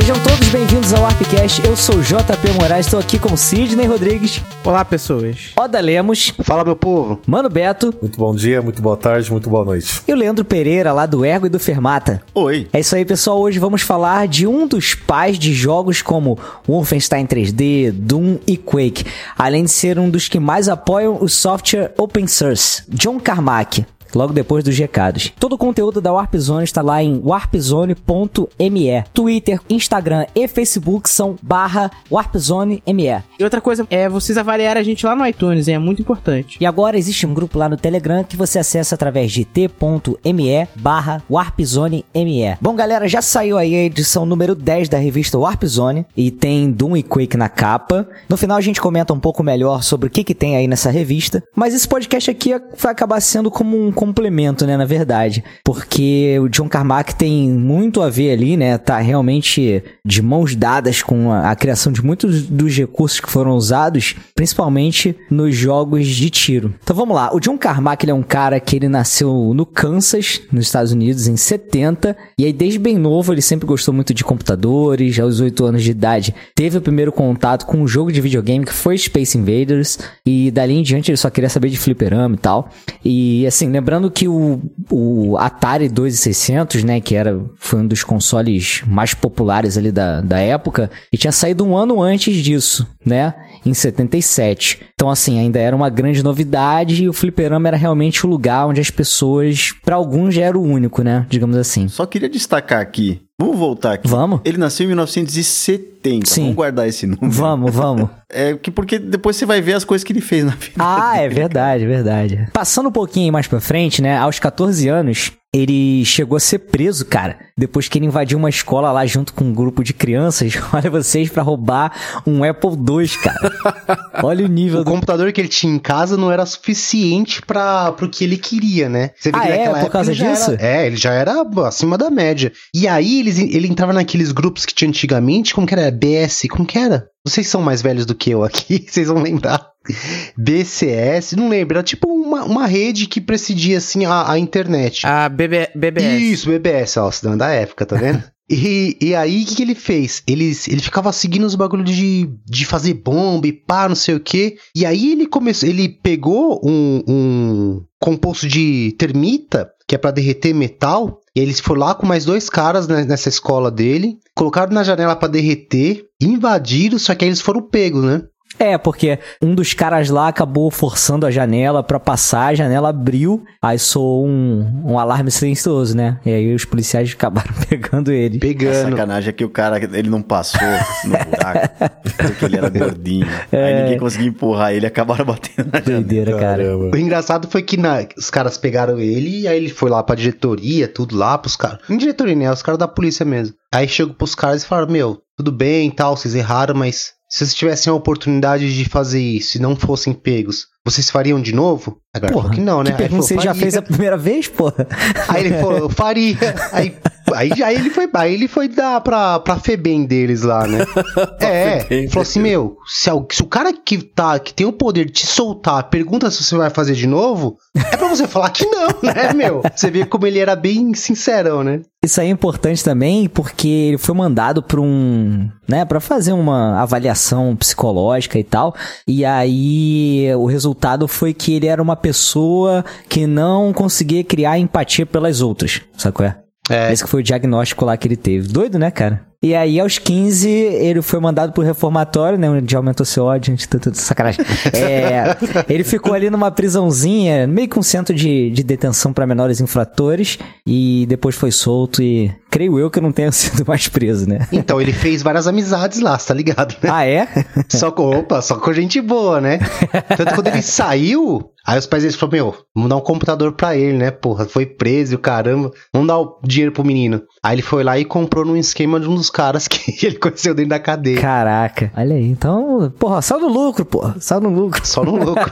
Sejam todos bem-vindos ao Warpcast. Eu sou o JP Moraes, estou aqui com Sidney Rodrigues, Olá, pessoas. Oda Lemos, Fala, meu povo. Mano Beto Muito bom dia, muito boa tarde, muito boa noite. e o Leandro Pereira, lá do Ergo e do Fermata. Oi. É isso aí, pessoal. Hoje vamos falar de um dos pais de jogos como Wolfenstein 3D, Doom e Quake, além de ser um dos que mais apoiam o software open source, John Carmack. Logo depois dos recados. Todo o conteúdo da Warp Zone está lá em warpzone.me. Twitter, Instagram e Facebook são barra warpzone.me. E outra coisa é vocês avaliarem a gente lá no iTunes, hein? é muito importante. E agora existe um grupo lá no Telegram que você acessa através de t.me barra warpzone.me. Bom, galera, já saiu aí a edição número 10 da revista Warpzone e tem Doom e Quake na capa. No final a gente comenta um pouco melhor sobre o que, que tem aí nessa revista, mas esse podcast aqui vai acabar sendo como um complemento, né, na verdade, porque o John Carmack tem muito a ver ali, né, tá realmente de mãos dadas com a, a criação de muitos dos recursos que foram usados, principalmente nos jogos de tiro. Então vamos lá, o John Carmack ele é um cara que ele nasceu no Kansas, nos Estados Unidos, em 70, e aí desde bem novo ele sempre gostou muito de computadores, aos 8 anos de idade teve o primeiro contato com um jogo de videogame que foi Space Invaders, e dali em diante ele só queria saber de fliperama e tal. E assim, lembrando que o, o Atari 2600, né, que era, foi um dos consoles mais populares ali da, da época, e tinha saído um ano antes disso, né, em 77. Então, assim, ainda era uma grande novidade e o fliperama era realmente o lugar onde as pessoas, para alguns já era o único, né, digamos assim. Só queria destacar aqui. Vamos voltar aqui. Vamos? Ele nasceu em 1970. Sim. Vamos guardar esse número. Vamos, vamos. É que porque depois você vai ver as coisas que ele fez na vida. Ah, é verdade, verdade. Passando um pouquinho mais pra frente, né? Aos 14 anos, ele chegou a ser preso, cara. Depois que ele invadiu uma escola lá junto com um grupo de crianças. Olha vocês pra roubar um Apple II, cara. Olha o nível O do. computador que ele tinha em casa não era suficiente para pro que ele queria, né? Você Ah, é? naquela Por causa disso? era- é, ele já era acima da média. E aí eles, ele entrava naqueles grupos que tinha antigamente, como que era? BS, como que era? Vocês são mais velhos do que eu aqui, vocês vão lembrar. BCS, não lembro, era tipo uma, uma rede que precedia assim a, a internet. A BB, BBS. Isso, BBS, ó, cidadão da época, tá vendo? E, e aí, o que, que ele fez? Ele, ele ficava seguindo os bagulhos de, de fazer bomba e pá, não sei o quê. E aí ele começou. Ele pegou um, um composto de termita, que é pra derreter metal. E eles foram lá com mais dois caras né, nessa escola dele. Colocaram na janela pra derreter, invadiram, só que aí eles foram pegos, né? É, porque um dos caras lá acabou forçando a janela pra passar, a janela abriu, aí soou um, um alarme silencioso, né? E aí os policiais acabaram pegando ele. A Pegando. sacanagem é que o cara, ele não passou no buraco, porque ele era gordinho. É. Aí ninguém conseguia empurrar ele e acabaram batendo na janela. Doideira, cara. Caramba. O engraçado foi que na- os caras pegaram ele e aí ele foi lá pra diretoria, tudo lá pros caras. Não diretoria, né? Os caras da polícia mesmo. Aí chegou pros caras e falaram: Meu, tudo bem e tal, vocês erraram, mas se vocês tivessem a oportunidade de fazer isso e não fossem pegos, vocês fariam de novo? Agora falou que não, né? Que pergunta você já fez a primeira vez, porra? Aí ele falou, eu faria. Aí, aí, aí ele foi, aí ele foi dar pra, pra Febem deles lá, né? é, Febem falou assim, meu, se, se o cara que tá, que tem o poder de te soltar, pergunta se você vai fazer de novo, é pra você falar que não, né, meu? Você vê como ele era bem sincerão, né? Isso aí é importante também porque ele foi mandado para um, né, para fazer uma avaliação psicológica e tal. E aí o resultado foi que ele era uma pessoa que não conseguia criar empatia pelas outras, qual é? É. Esse que foi o diagnóstico lá que ele teve. Doido, né, cara? E aí, aos 15, ele foi mandado pro reformatório, né? Onde aumentou seu ódio, tudo, tudo sacanagem. É, ele ficou ali numa prisãozinha, meio que um centro de, de detenção para menores infratores, e depois foi solto e creio eu que não tenha sido mais preso, né? Então ele fez várias amizades lá, tá ligado, né? Ah, é? Só com, opa, só com gente boa, né? Tanto quando ele saiu, aí os pais deles falaram, meu, vamos dar um computador pra ele, né? Porra, foi preso e o caramba, vamos dar o dinheiro pro menino. Aí ele foi lá e comprou num esquema de um dos caras que ele conheceu dentro da cadeia. Caraca. Olha aí, então, porra, só no lucro, porra, só no lucro. Só no louco.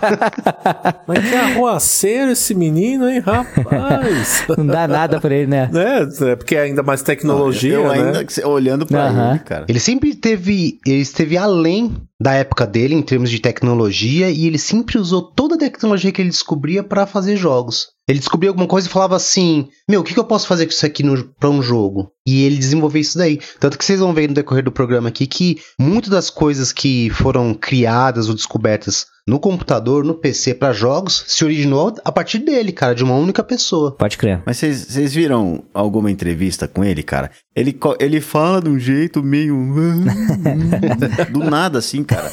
Mas que arruaceiro esse menino, hein, rapaz? Não dá nada pra ele, né? é, é porque é ainda mais tecnologia, eu né? ainda olhando pra Aham. ele, cara. ele sempre teve. Ele esteve além da época dele em termos de tecnologia e ele sempre usou toda a tecnologia que ele descobria pra fazer jogos. Ele descobria alguma coisa e falava assim: Meu, o que, que eu posso fazer com isso aqui pra um jogo? E ele desenvolveu isso daí. Tanto que vocês vão ver no decorrer do programa aqui que muitas das coisas que foram criadas ou descobertas no computador, no PC para jogos, se originou a partir dele, cara, de uma única pessoa. Pode crer. Mas vocês viram alguma entrevista com ele, cara? Ele, ele fala de um jeito meio. do nada, assim, cara.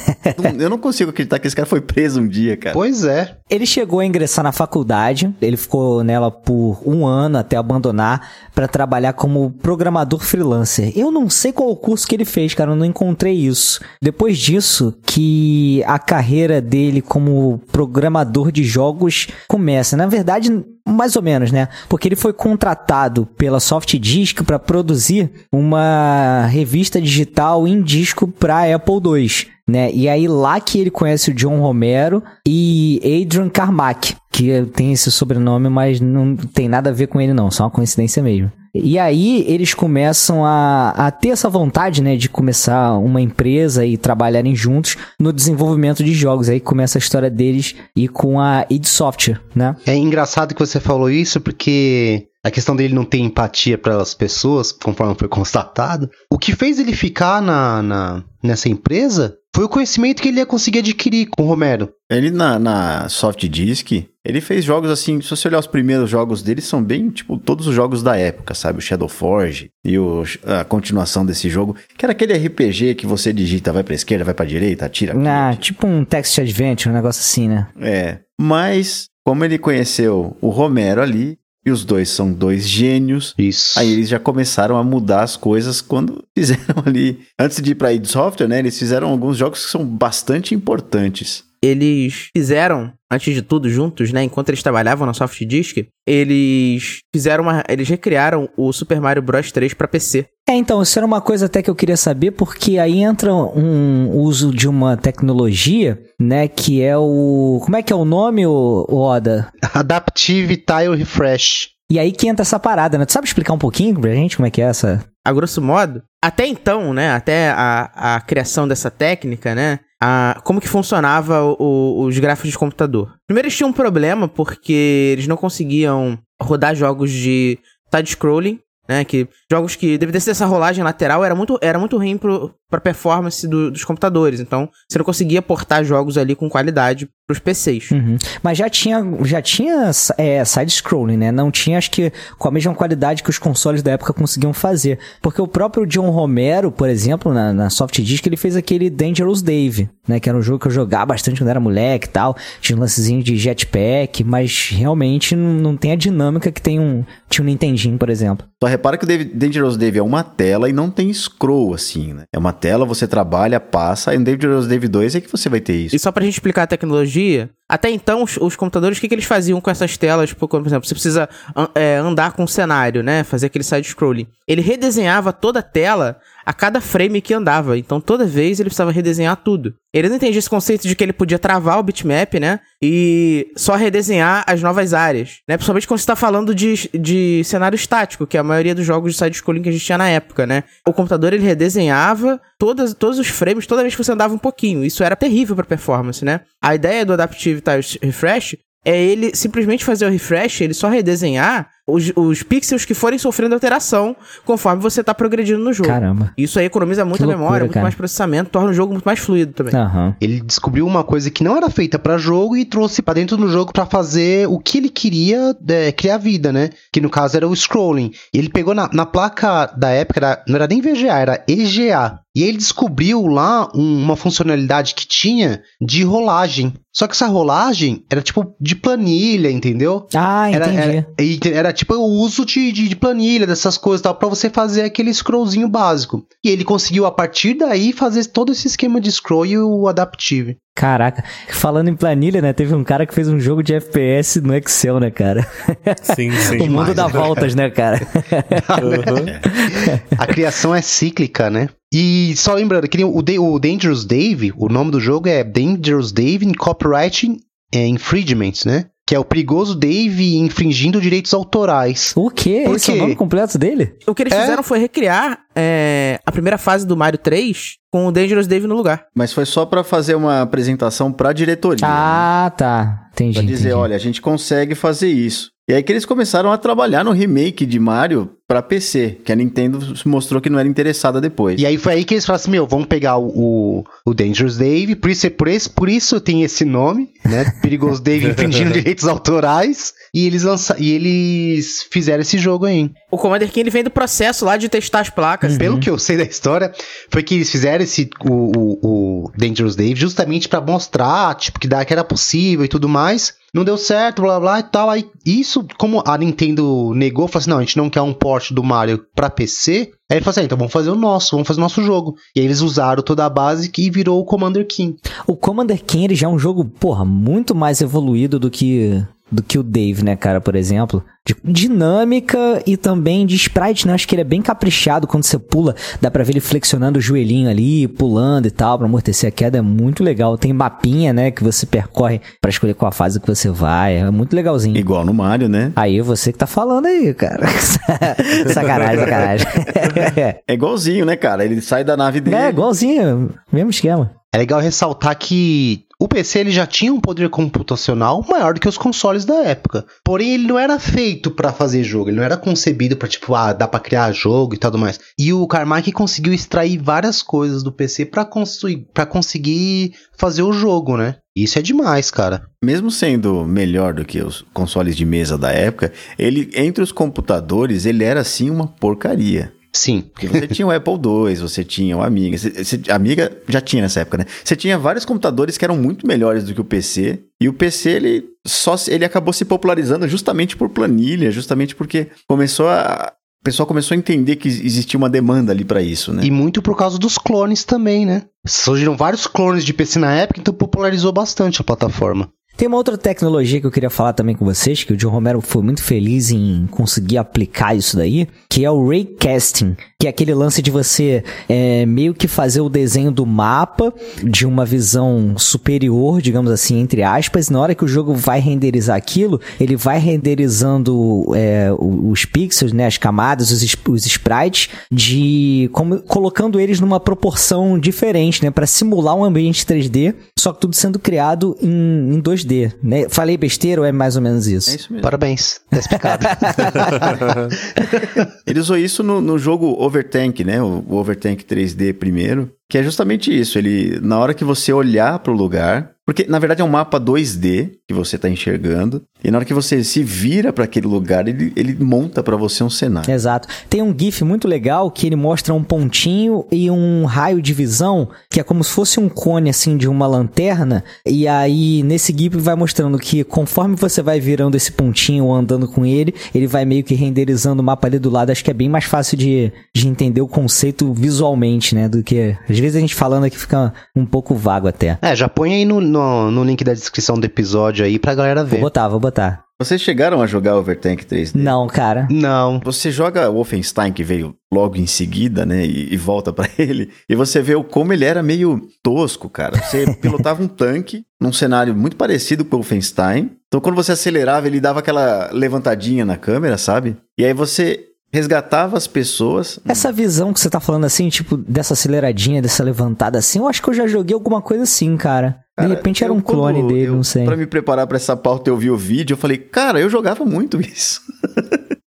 Eu não consigo acreditar que esse cara foi preso um dia, cara. Pois é. Ele chegou a ingressar na faculdade, ele ficou nela por um ano até abandonar para trabalhar como programador freelancer. Eu não sei qual o curso que ele fez, cara, eu não encontrei isso. Depois disso, que a carreira dele como programador de jogos começa. Na verdade, mais ou menos, né? Porque ele foi contratado pela Softdisk para produzir uma revista digital em disco para Apple II né? E aí lá que ele conhece o John Romero e Adrian Carmack, que tem esse sobrenome, mas não tem nada a ver com ele não, só uma coincidência mesmo. E aí eles começam a, a ter essa vontade, né, de começar uma empresa e trabalharem juntos no desenvolvimento de jogos. Aí começa a história deles e com a id Software, né? É engraçado que você falou isso porque a questão dele não ter empatia pelas pessoas, conforme foi constatado. O que fez ele ficar na, na- nessa empresa foi o conhecimento que ele ia conseguir adquirir com o Romero. Ele na, na Soft Disk, ele fez jogos assim, se você olhar os primeiros jogos dele, são bem, tipo, todos os jogos da época, sabe? O Shadow Forge e o, a continuação desse jogo, que era aquele RPG que você digita, vai pra esquerda, vai pra direita, atira. aqui, Ah, atira. tipo um text adventure, um negócio assim, né? É. Mas, como ele conheceu o Romero ali, e os dois são dois gênios, Isso. Aí eles já começaram a mudar as coisas quando fizeram ali. Antes de ir pra id Software, né? Eles fizeram alguns jogos que são bastante importantes. Eles fizeram, antes de tudo, juntos, né? Enquanto eles trabalhavam na Soft Disk, eles fizeram uma. Eles recriaram o Super Mario Bros 3 pra PC. É, então, isso era uma coisa até que eu queria saber, porque aí entra um uso de uma tecnologia, né, que é o... Como é que é o nome, o Oda? Adaptive Tile Refresh. E aí que entra essa parada, né? Tu sabe explicar um pouquinho pra gente como é que é essa... A grosso modo, até então, né? Até a, a criação dessa técnica, né? A, como que funcionava o- o- os gráficos de computador? Primeiro eles tinham um problema porque eles não conseguiam rodar jogos de side-scrolling, né? Que jogos que devido ter essa rolagem lateral era muito, era muito ruim pro, pra performance do- dos computadores. Então você não conseguia portar jogos ali com qualidade pros PCs. Uhum. Mas já tinha, já tinha é, side-scrolling, né? Não tinha, acho que, com a mesma qualidade que os consoles da época conseguiam fazer. Porque o próprio John Romero, por exemplo, na, na Soft Disk, ele fez aquele Dangerous Dave, né? Que era um jogo que eu jogava bastante quando era moleque e tal. Tinha um lancezinho de jetpack, mas realmente não, não tem a dinâmica que tem um, tinha um Nintendinho, por exemplo. Só repara que o Dave- Dangerous Dave é uma tela e não tem scroll, assim, né? É uma tela, você trabalha, passa, e no Dangerous Dave 2 é que você vai ter isso. E só pra gente explicar a tecnologia, até então os, os computadores, o que, que eles faziam com essas telas? Tipo, por exemplo, você precisa é, andar com o cenário, né? Fazer aquele side-scrolling. Ele redesenhava toda a tela a cada frame que andava. Então toda vez ele precisava redesenhar tudo. Ele não entendia esse conceito de que ele podia travar o bitmap, né? E só redesenhar as novas áreas, né? Principalmente quando você tá falando de, de cenário estático, que é a maioria dos jogos de side-scrolling que a gente tinha na época, né? O computador ele redesenhava todas, todos os frames toda vez que você andava um pouquinho. Isso era terrível pra performance, né? A ideia do Adaptive Tile Refresh é ele simplesmente fazer o refresh, ele só redesenhar os, os pixels que forem sofrendo alteração conforme você tá progredindo no jogo. Caramba. Isso aí economiza muita loucura, memória, muito cara. mais processamento, torna o jogo muito mais fluido também. Aham. Ele descobriu uma coisa que não era feita pra jogo e trouxe pra dentro do jogo pra fazer o que ele queria é, criar vida, né? Que no caso era o scrolling. E ele pegou na, na placa da época, era- não era nem VGA, era EGA. E ele descobriu lá um- uma funcionalidade que tinha de rolagem. Só que essa rolagem era tipo de planilha, entendeu? Ah, Era, entendi. era, e era tipo o uso de, de, de planilha, dessas coisas e tal, pra você fazer aquele scrollzinho básico. E ele conseguiu, a partir daí, fazer todo esse esquema de scroll e o adaptive. Caraca, falando em planilha, né? Teve um cara que fez um jogo de FPS no Excel, né, cara? Sim, sim. o mundo dá voltas, né, cara? Uhum. A criação é cíclica, né? E só lembrando que o, o Dangerous Dave, o nome do jogo é Dangerous Dave in Copyright é, Infringements, né? Que é o perigoso Dave infringindo direitos autorais. O quê? Por Esse é o quê? nome completo dele? O que eles É? fizeram foi recriar é, a primeira fase do Mario 3 com o Dangerous Dave no lugar. Mas foi só pra fazer uma apresentação pra diretoria. né? Ah, tá. Entendi. Pra dizer, entendi. olha, a gente consegue fazer isso. E aí que eles começaram a trabalhar no remake de Mario pra PC, que a Nintendo mostrou que não era interessada depois. E aí foi aí que eles falaram assim, meu, vamos pegar o, o, Dangerous Dave, por isso, por, esse, por isso tem esse nome, né? Perigoso Dave infringindo direitos autorais, e eles, lança, e eles fizeram esse jogo aí. O Commander King ele vem do processo lá de testar as placas. Pelo que eu sei da história, foi que eles fizeram esse, o, o, o Dangerous Dave justamente pra mostrar, tipo, que, dá, que era possível e tudo mais. Não deu certo, blá blá e tal. Aí, isso, como a Nintendo negou, falou assim: não, a gente não quer um port do Mario pra PC. Aí ele falou assim: ah, então vamos fazer o nosso, vamos fazer o nosso jogo. E aí eles usaram toda a base e virou o Commander King. O Commander King ele já é um jogo, porra, muito mais evoluído do que do que o Dave, né, cara, por exemplo. De dinâmica e também de sprite, né? Acho que ele é bem caprichado quando você pula. Dá pra ver ele flexionando o joelhinho ali, pulando e tal, pra amortecer a queda. É muito legal. Tem mapinha, né, que você percorre pra escolher qual a fase que você vai. É muito legalzinho. Igual no Mario, né? Aí você que tá falando aí, cara. sacanagem, sacanagem. É igualzinho, né, cara? Ele sai da nave dele. é, igualzinho. Mesmo esquema. É legal ressaltar que o PC ele já tinha um poder computacional maior do que os consoles da época. Porém, ele não era feito para fazer jogo, ele não era concebido para tipo, ah, dá para criar jogo e tudo mais. E o Carmack conseguiu extrair várias coisas do PC para construir, para conseguir fazer o jogo, né? Isso é demais, cara. Mesmo sendo melhor do que os consoles de mesa da época, ele entre os computadores, ele era assim uma porcaria. Sim. Porque você tinha o Apple II, você tinha o Amiga. Você, você, Amiga já tinha nessa época, né? Você tinha vários computadores que eram muito melhores do que o PC. E o PC, ele só ele acabou se popularizando justamente por planilha, justamente porque começou a. O pessoal começou a entender que existia uma demanda ali para isso, né? E muito por causa dos clones também, né? Surgiram vários clones de PC na época, então popularizou bastante a plataforma. Tem uma outra tecnologia que eu queria falar também com vocês, que o John Romero foi muito feliz em conseguir aplicar isso daí, que é o raycasting, que é aquele lance de você é, meio que fazer o desenho do mapa de uma visão superior, digamos assim, entre aspas. Na hora que o jogo vai renderizar aquilo, ele vai renderizando é, os pixels, né, as camadas, os, os sprites, de como, colocando eles numa proporção diferente, né, para simular um ambiente 3D, só que tudo sendo criado em, em 2D. Né? Falei besteira ou é mais ou menos isso? É isso mesmo. Parabéns, tá explicado. Ele usou isso no, no jogo Overtank, né? O, o Overtank 3D primeiro, que é justamente isso. Ele, na hora que você olhar para o lugar, porque na verdade é um mapa 2D que você está enxergando, e na hora que você se vira para aquele lugar, ele, ele monta para você um cenário. Exato. Tem um GIF muito legal que ele mostra um pontinho e um raio de visão, que é como se fosse um cone assim de uma lanterna, e aí nesse GIF vai mostrando que conforme você vai virando esse pontinho ou andando com ele, ele vai meio que renderizando o mapa ali do lado. Acho que é bem mais fácil de, de entender o conceito visualmente, né? Do que. Às vezes a gente falando aqui fica um pouco vago até. É, já põe aí no, no, no link da descrição do episódio aí pra galera ver. Vou botar, vou botar. Vocês chegaram a jogar Overtank 3D? Não, cara. Não. Você joga Wolfenstein, que veio logo em seguida, né? E, e volta pra ele. E você vê o como ele era meio tosco, cara. Você pilotava um tanque num cenário muito parecido com o Wolfenstein. Então, quando você acelerava, ele dava aquela levantadinha na câmera, sabe? E aí você resgatava as pessoas. Essa visão que você tá falando assim, tipo, dessa aceleradinha, dessa levantada assim, eu acho que eu já joguei alguma coisa assim, cara. De Cara, repente era um clone dele, eu- não sei. Pra me preparar pra essa pauta, eu vi o vídeo, eu falei, cara, eu jogava muito isso.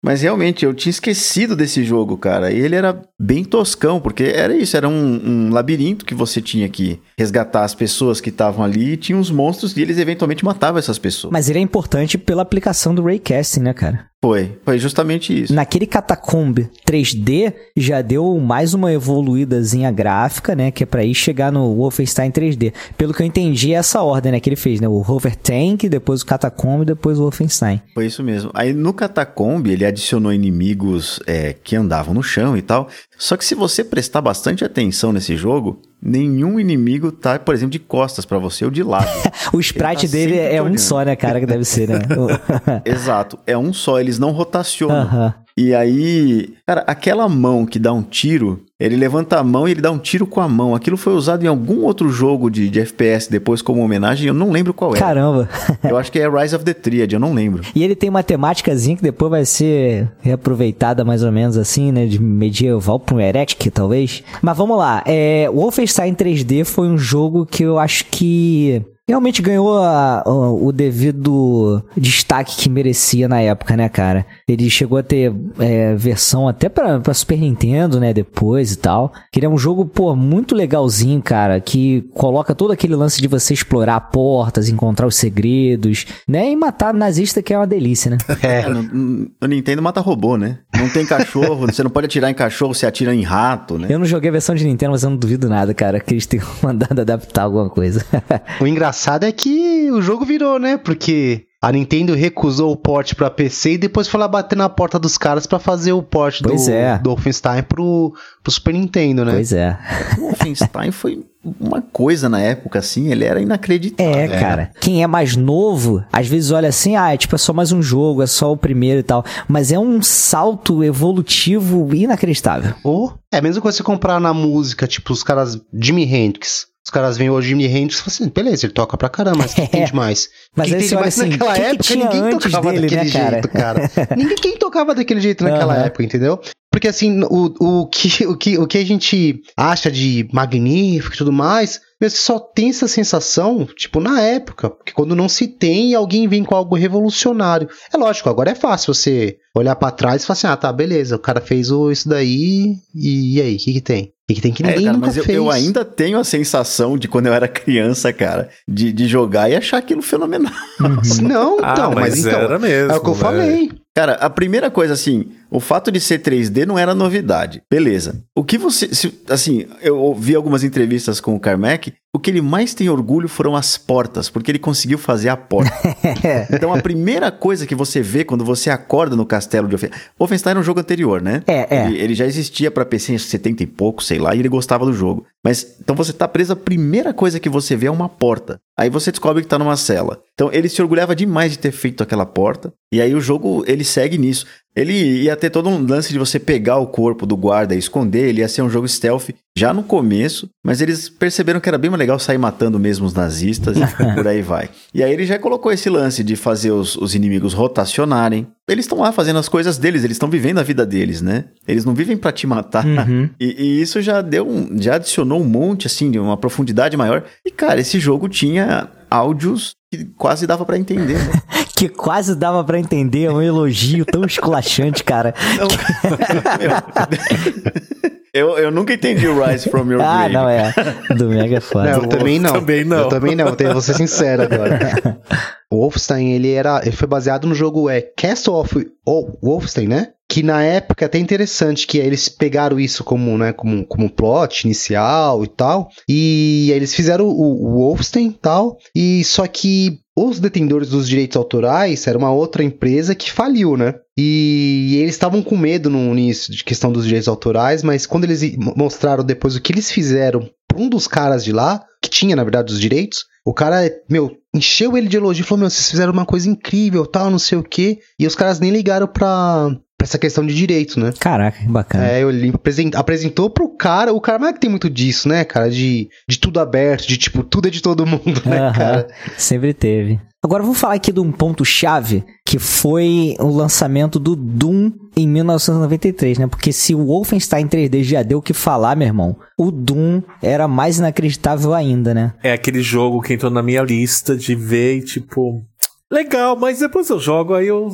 Mas realmente, eu tinha esquecido desse jogo, cara. E ele era bem toscão, porque era isso, era um, um labirinto que você tinha que resgatar as pessoas que estavam ali e tinha uns monstros e eles eventualmente matavam essas pessoas. Mas ele é importante pela aplicação do Raycasting, né, cara? Foi, foi justamente isso. Naquele Catacomb 3D já deu mais uma evoluídazinha gráfica, né? Que é pra ir chegar no Wolfenstein 3D. Pelo que eu entendi, é essa ordem, né? Que ele fez, né? O Hover Tank, depois o Catacomb, depois o Wolfenstein. Foi isso mesmo. Aí no Catacomb ele adicionou inimigos é, que andavam no chão e tal. Só que se você prestar bastante atenção nesse jogo, nenhum inimigo tá, por exemplo, de costas pra você ou de lado. O sprite tá dele é um olhando. só, né, cara? Que deve ser, né? Exato, é um só, eles não rotacionam. Aham. E aí, cara, aquela mão que dá um tiro, ele levanta a mão e ele dá um tiro com a mão. Aquilo foi usado em algum outro jogo de, de FPS depois como homenagem, eu não lembro qual é. Caramba. Eu acho que é Rise of the Triad, eu não lembro. E ele tem uma temáticazinha que depois vai ser reaproveitada mais ou menos assim, né? De medieval para um heretic, talvez. Mas vamos lá. É, Wolfenstein 3D foi um jogo que eu acho que. Realmente ganhou a- o, o devido destaque que merecia na época, né, cara? Ele chegou a ter é, versão até pra, pra Super Nintendo, né, depois e tal. Que ele é um jogo, pô, muito legalzinho, cara, que coloca todo aquele lance de você explorar portas, encontrar os segredos, né, e matar nazista, que é uma delícia, né? É, no, no Nintendo mata robô, né? Não tem cachorro, você não pode atirar em cachorro, você atira em rato, né? Eu não joguei a versão de Nintendo, mas eu não duvido nada, cara, que eles tenham mandado adaptar alguma coisa. O engraçado é que o jogo virou, né? Porque a Nintendo recusou o port pra PC e depois foi lá bater na porta dos caras pra fazer o port do, Pois é. do Wolfenstein pro, pro Super Nintendo, né? pois é. O Wolfenstein foi uma coisa na época, assim, ele era inacreditável. É, cara. Quem é mais novo, às vezes olha assim, ah, é tipo, é só mais um jogo, é só o primeiro e tal. Mas é um salto evolutivo inacreditável. Ou é mesma coisa você comprar na música, tipo, os caras Jimi Hendrix. Os caras veem o Jimi Hendrix e falam assim, beleza, ele toca pra caramba, mas o que tem demais? Mas Quem tem demais assim, naquela quem que época, tinha ninguém tocava dele, daquele né, cara? jeito, cara. ninguém quem tocava daquele jeito naquela Aham. época, entendeu? Porque assim, o, o, que, o, que, o que a gente acha de magnífico e tudo mais, você só tem essa sensação, tipo, na época. Porque quando não se tem, alguém vem com algo revolucionário. É lógico, agora é fácil você olhar pra trás e falar assim, ah, tá, beleza, o cara fez o- isso daí, e, e aí, o que que tem? O que, tem que É, ninguém cara, nunca mas eu, fez? eu ainda tenho a sensação de quando eu era criança, cara, de, de jogar e achar aquilo fenomenal. Não, Ah, então, mas, mas então, era mesmo, é o que eu né? falei. Cara, a primeira coisa, assim, o fato de ser 3D não era novidade. Beleza. O que você. se- assim, eu ouvi algumas entrevistas com o Carmack. O que ele mais tem orgulho foram as portas, porque ele conseguiu fazer a porta. então a primeira coisa que você vê quando você acorda no castelo de Wolfenstein. Wolfenstein era um jogo anterior, né? É, é. Ele, ele já existia pra PC em 70 e pouco, sei lá, e ele gostava do jogo. Mas então você tá preso, a primeira coisa que você vê é uma porta. Aí você descobre que tá numa cela. Então ele se orgulhava demais de ter feito aquela porta. E aí o jogo ele segue nisso. Ele ia ter todo um lance de você pegar o corpo do guarda e esconder, ele ia ser um jogo stealth já no começo, mas eles perceberam que era bem mais legal sair matando mesmo os nazistas e por aí vai. E aí ele já colocou esse lance de fazer os, os inimigos rotacionarem. Eles estão lá fazendo as coisas deles, eles estão vivendo a vida deles, né? Eles não vivem pra te matar. Uhum. E, e isso já deu um, já adicionou um monte assim de uma profundidade maior. E cara, esse jogo tinha áudios que quase dava pra entender. Né? Que quase dava pra entender um elogio tão esculachante, cara. Eu, eu nunca entendi o Rise from Your Ah, Grave. não, é. Do Mega é foda. Não, eu também não. Também não. Eu também não, tenho- vou ser sincero agora. o Wolfenstein, ele era. Ele foi baseado no jogo é, Castle of oh, Wolfenstein, né? Que na época é até interessante que eles pegaram isso como, né, como, como plot inicial e tal. E eles fizeram o, o Wolfenstein e tal. E só que os detentores dos direitos autorais era uma outra empresa que faliu, né? E eles estavam com medo no início de questão dos direitos autorais, mas quando eles mostraram depois o que eles fizeram pra um dos caras de lá, que tinha, na verdade, os direitos, o cara, meu, encheu ele de elogio falou: Meu, vocês fizeram uma coisa incrível, tal, não sei o quê. E os caras nem ligaram pra, pra essa questão de direitos, né? Caraca, que bacana. É, ele apresen- apresentou pro cara, o cara, mas é que tem muito disso, né, cara? De, de tudo aberto, de tipo, tudo é de todo mundo, né, cara? Sempre teve. Agora vamos falar aqui de um ponto-chave que foi o lançamento do Doom em 1993, né? Porque se o Wolfenstein 3D já deu o que falar, meu irmão, o Doom era mais inacreditável ainda, né? É aquele jogo que entrou na minha lista de ver e tipo. Legal, mas depois eu jogo, aí eu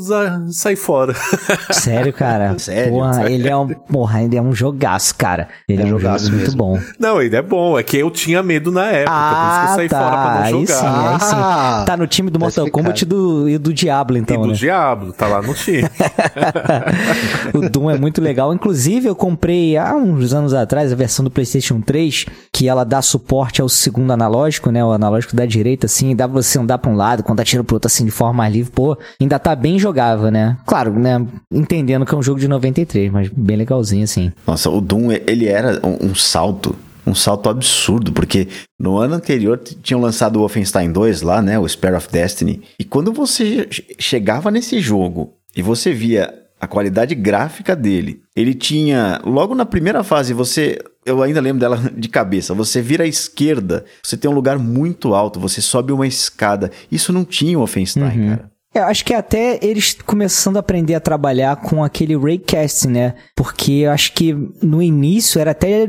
saio fora. Sério, cara. Sério? Porra, ele é um, porra, ele é um jogaço, cara. Ele é, É um jogaço muito mesmo. bom. Não, ele é bom, é que eu tinha medo na época, por isso que eu saí tá. fora pra não Aí jogar. sim, aí sim. Ah, Tá no time do tá Mortal. Kombat e do, e do Diablo, E então, do né? Diablo, tá lá no time. o Doom é muito legal. Inclusive, eu comprei há uns anos atrás a versão do PlayStation 3, que ela dá suporte ao segundo analógico, né? O analógico da direita, assim, dá pra você andar pra um lado, quando atira pro outro, assim, de forma mais livre. Pô, ainda tá bem jogável, né? Claro, né? Entendendo que é um jogo de 93, mas bem legalzinho, assim. Nossa, o Doom, ele era um, um salto, um salto absurdo, porque no ano anterior tinham lançado o Wolfenstein 2 lá, né, o Spare of Destiny, e quando você che- chegava nesse jogo e você via a qualidade gráfica dele, ele tinha, logo na primeira fase, você, eu ainda lembro dela de cabeça, você vira à esquerda, você tem um lugar muito alto, você sobe uma escada, isso não tinha o Wolfenstein, cara. Eu acho que até eles começando a aprender a trabalhar com aquele raycasting, né? Porque eu acho que no início era até.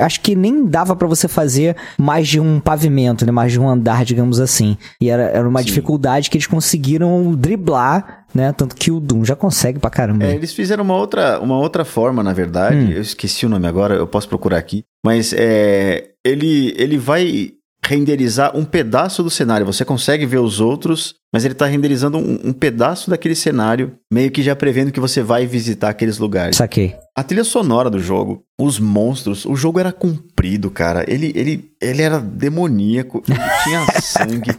Acho que nem dava pra você fazer mais de um pavimento, né? Mais de um andar, digamos assim. E era, era uma Sim. dificuldade que eles conseguiram driblar, né? Tanto que o Doom já consegue pra caramba. É, eles fizeram uma outra, uma outra forma, na verdade. Hum. Eu esqueci o nome agora, eu posso procurar aqui. Mas é, ele, ele vai renderizar um pedaço do cenário. Você consegue ver os outros, mas ele está renderizando um, um pedaço daquele cenário, meio que já prevendo que você vai visitar aqueles lugares. Saquei. A trilha sonora do jogo, os monstros, o jogo era comprido, cara. Ele, ele, ele era demoníaco, ele tinha sangue.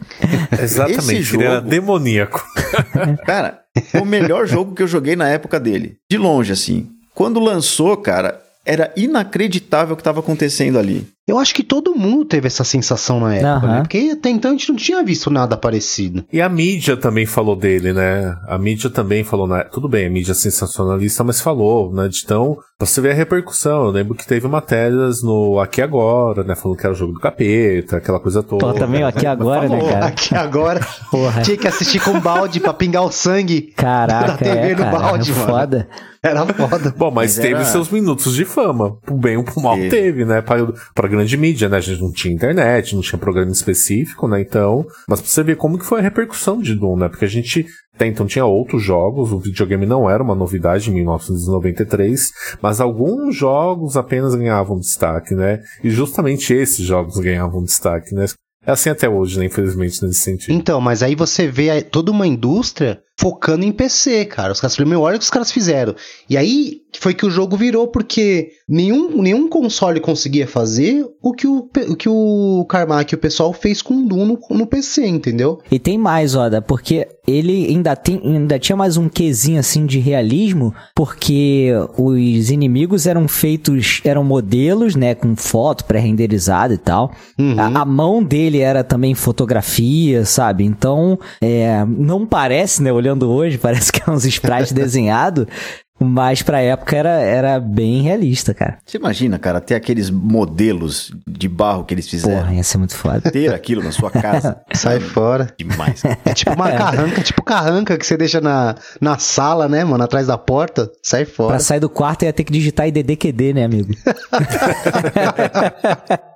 Exatamente, Esse ele era jogo- demoníaco. Cara, foi o melhor jogo que eu joguei na época dele. De longe, assim. Quando lançou, cara, era inacreditável o que estava acontecendo ali. Eu acho que todo mundo teve essa sensação na época, Aham. né? Porque até então a gente não tinha visto nada parecido. E a mídia também falou dele, né? A mídia também falou, né? Tudo bem, a mídia é sensacionalista, mas falou, né? Então, pra você ver a repercussão. Eu lembro que teve matérias no Aqui Agora, né? Falando que era o jogo do capeta, aquela coisa toda. Pô, também, ó, aqui agora, né, Falou. cara? Aqui agora Porra. tinha que assistir com balde pra pingar o sangue. Caraca, da TV é, no cara, balde, mano. foda. Era foda. Bom, mas, Mas teve era- seus minutos de fama. Pro bem ou pro mal Teve. teve, né? Pra, pra grande mídia, né? A gente não tinha internet, não tinha programa específico, né? Então. Mas pra você ver como que foi a repercussão de Doom, né? Porque a gente até então tinha outros jogos, o videogame não era uma novidade em 1993, mas alguns jogos apenas ganhavam destaque, né? E justamente esses jogos ganhavam destaque, né? É assim até hoje, né? Infelizmente, nesse sentido. Então, mas aí você vê aí toda uma indústria focando em PC, cara. Os caras falaram, meu, olha o que os caras fizeram. E aí foi que o jogo virou, porque nenhum, nenhum console conseguia fazer o que o, o que o Carmack e o pessoal fez com o Doom no, no PC, entendeu? E tem mais, Oda, porque ele ainda, tem, ainda tinha mais um quesinho assim de realismo, porque os inimigos eram feitos, eram modelos, né, com foto pré-renderizada e tal. Uhum. A, a mão dele era também fotografia, sabe? Então, é, não parece, né, olhando hoje, parece que é uns sprites desenhados, mas pra época era, era bem realista, cara. Você imagina, cara, ter aqueles modelos de barro que eles fizeram. Porra, ia ser muito foda. Ter aquilo na sua casa. Sai fora. Demais. É tipo uma carranca, tipo carranca que você deixa na, na sala, né, mano? Atrás da porta. Sai fora. Pra sair do quarto ia ter que digitar IDDQD, né, amigo?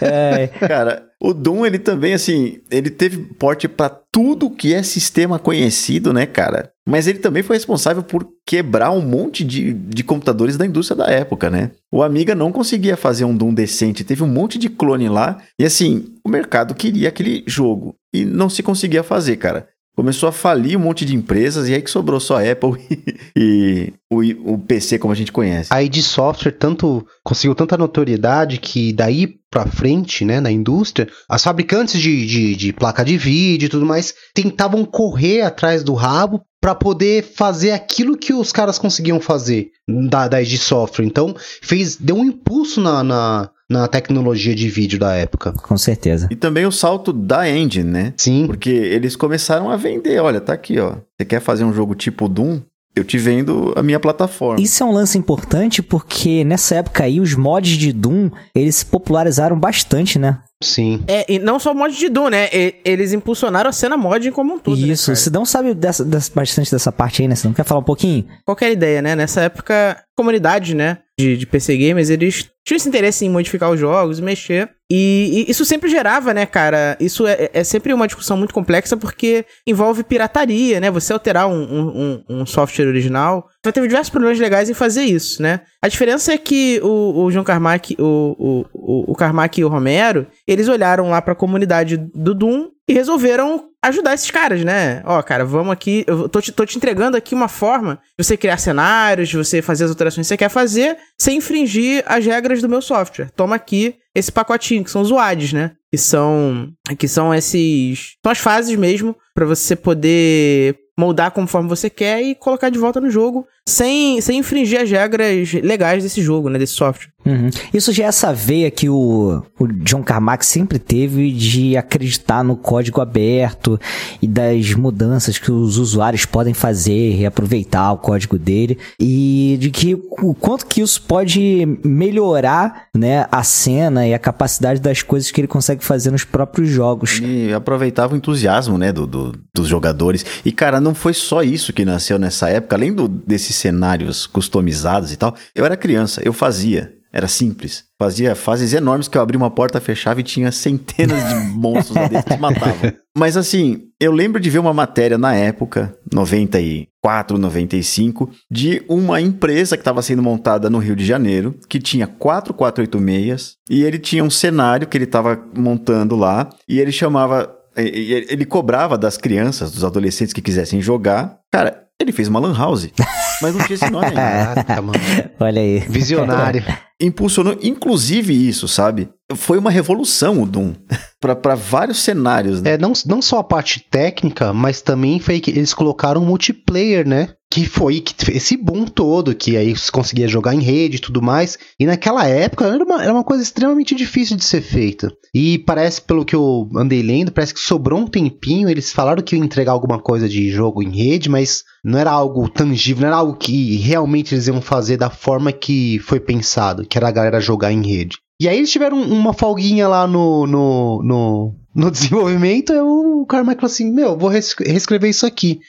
é, Cara, o Doom, ele também, assim, ele teve porte pra tudo que é sistema conhecido, né, cara? Mas ele também foi responsável por quebrar um monte de, de computadores da indústria da época, né? O Amiga não conseguia fazer um Doom decente, teve um monte de clone lá, e assim, o mercado queria aquele jogo, e não se conseguia fazer, cara. Começou a falir um monte de empresas, e aí que sobrou só a Apple e, e o, o PC como a gente conhece. A ID Software tanto conseguiu tanta notoriedade que daí pra frente, né, na indústria, as fabricantes de, de, de placa de vídeo e tudo mais tentavam correr atrás do rabo pra poder fazer aquilo que os caras conseguiam fazer da, da ID Software. Então, fez, deu um impulso na, na, na tecnologia de vídeo da época. com certeza. E também o salto da engine, né? Sim. Porque eles começaram a vender, olha, tá aqui, ó. Você quer fazer um jogo tipo Doom? Eu te vendo a minha plataforma. Isso é um lance importante porque nessa época aí os mods de Doom, eles se popularizaram bastante, né? Sim. É, e não só o mod de Doom, né? E- eles impulsionaram a cena mod como um todo. né, Isso, cara? você não sabe dessa, dessa- bastante dessa parte aí, né? Você não quer falar um pouquinho? Qualquer ideia, né? Nessa época, comunidade, né? De, de PC gamers, eles tinham esse interesse em modificar os jogos, mexer. E, e isso sempre gerava, né, cara? Isso é, é sempre uma discussão muito complexa porque envolve pirataria, né? Você alterar um, um, um- software original. Já teve diversos problemas legais em fazer isso, né? A diferença é que o, o João Carmack, o, o, o, Carmack e o Romero, eles olharam lá pra comunidade do Doom e resolveram ajudar esses caras, né? Ó, cara, vamos aqui. Eu tô te, tô te entregando aqui uma forma de você criar cenários, de você fazer as alterações que você quer fazer, sem infringir as regras do meu software. Toma aqui esse pacotinho, que são os WADs, né? Que são. Que são esses. São as fases mesmo, pra você poder moldar conforme você quer e colocar de volta no jogo sem, sem infringir as regras legais desse jogo, né? Desse software. Uhum. Isso já é essa veia que o, o John Carmack sempre teve de acreditar no código aberto e das mudanças que os usuários podem fazer, reaproveitar o código dele e de que o quanto que isso pode melhorar, né, a cena e a capacidade das coisas que ele consegue fazer nos próprios jogos. E aproveitava o entusiasmo, né, do, do- dos jogadores. E, cara, não foi só isso que nasceu nessa época. Além do- desses cenários customizados e tal, eu era criança, eu fazia. Era simples. Fazia fases enormes que eu abria uma porta, fechava e tinha centenas de monstros lá dentro que matavam. Mas assim, eu lembro de ver uma matéria na época, 94, 95, de uma empresa que estava sendo montada no Rio de Janeiro, que tinha quatro 486 e ele tinha um cenário que ele estava montando lá e ele chamava ele cobrava das crianças, dos adolescentes que quisessem jogar. Cara, ele fez uma lan house, mas não tinha esse nome ainda. Caraca, mano. Olha aí. Visionário. Impulsionou inclusive isso, sabe? Foi uma revolução o Doom pra vários cenários, né? É, não, não só a parte técnica, mas também foi que eles colocaram multiplayer, né? Que foi que esse boom todo, que aí você conseguia jogar em rede e tudo mais. E naquela época era uma, era uma coisa extremamente difícil de ser feita. E parece, pelo que eu andei lendo, parece que sobrou um tempinho. Eles falaram que iam entregar alguma coisa de jogo em rede, mas não era algo tangível, não era algo que realmente eles iam fazer da forma que foi pensado, que era a galera jogar em rede. E aí eles tiveram uma folguinha lá no, no, no, no desenvolvimento, aí o Carmack falou assim, meu, vou reescrever isso aqui.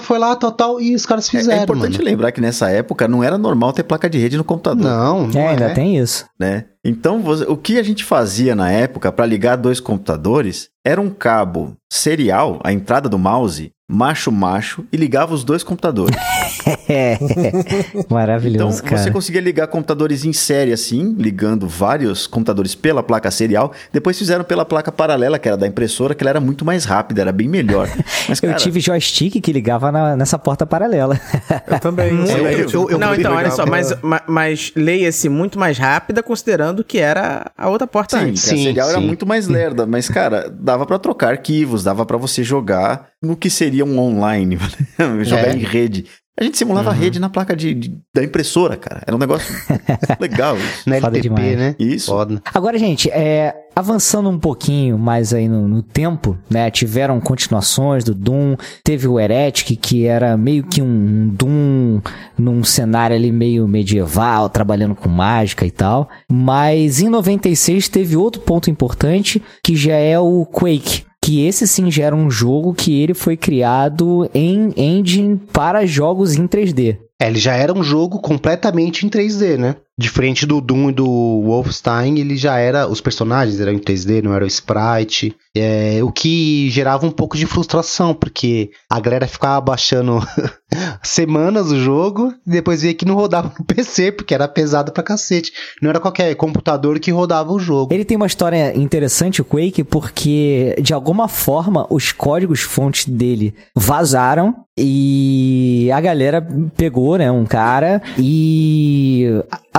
Foi lá, tal, tal, e os caras É- fizeram, é importante mano. lembrar que nessa época não era normal ter placa de rede no computador. Não, não É, ainda é. tem isso. né? Então, você- o que a gente fazia na época para ligar dois computadores era um cabo serial, a entrada do mouse, macho-macho, e ligava os dois computadores. É. Então, Maravilhoso, cara. você conseguia ligar computadores em série assim, ligando vários computadores pela placa serial. Depois fizeram pela placa paralela, que era da impressora, que ela era muito mais rápida, era bem melhor. Mas, Eu cara, tive joystick que ligava na- nessa porta paralela. Eu também. Eu- eu- eu- eu- eu- não, então, olha só, mas, ma- mas leia-se muito mais rápida, considerando que era a outra porta Sim, antes. que a Sim, serial era sim. muito mais lerda, mas, cara, dava pra trocar arquivos, dava pra você jogar no que seria um online, jogar É. em rede. A gente simulava a rede na placa de, de- da impressora, cara. Era um negócio legal isso. Na Foda LTP, demais. né? Isso. Foda. Agora, gente, é, avançando um pouquinho mais aí no, no tempo, né? Tiveram continuações do Doom, teve o Heretic, que era meio que um Doom num cenário ali meio medieval, trabalhando com mágica e tal. Mas em 96 teve outro ponto importante, que já é o Quake. Que esse sim já era um jogo que ele foi criado em engine para jogos em 3D. É, ele já era um jogo completamente em 3D, né? Diferente do Doom e do Wolfenstein, ele já era. Os personagens eram em 3D, não era o sprite. É, o que gerava um pouco de frustração, porque a galera ficava baixando semanas o jogo e depois via que não rodava no PC, porque era pesado pra cacete. Não era qualquer computador que rodava o jogo. Ele tem uma história interessante, o Quake, porque de alguma forma os códigos fontes dele vazaram e a galera pegou, né, um cara e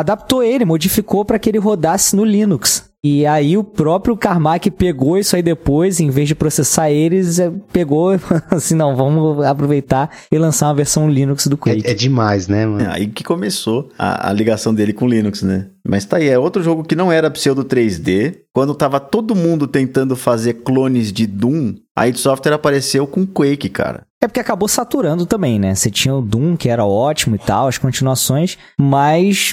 adaptou ele, modificou para que ele rodasse no Linux. E aí o próprio Carmack pegou isso aí depois, em vez de processar eles, eh, pegou assim, não, vamos aproveitar e lançar uma versão Linux do Quake. É, é demais, né, mano? É aí que começou a, a ligação dele com Linux, né? Mas tá aí, é outro jogo que não era pseudo 3D. Quando tava todo mundo tentando fazer clones de Doom, a id Software apareceu com Quake, cara. É porque acabou saturando também, né? Você tinha o Doom, que era ótimo e tal, as continuações, mas,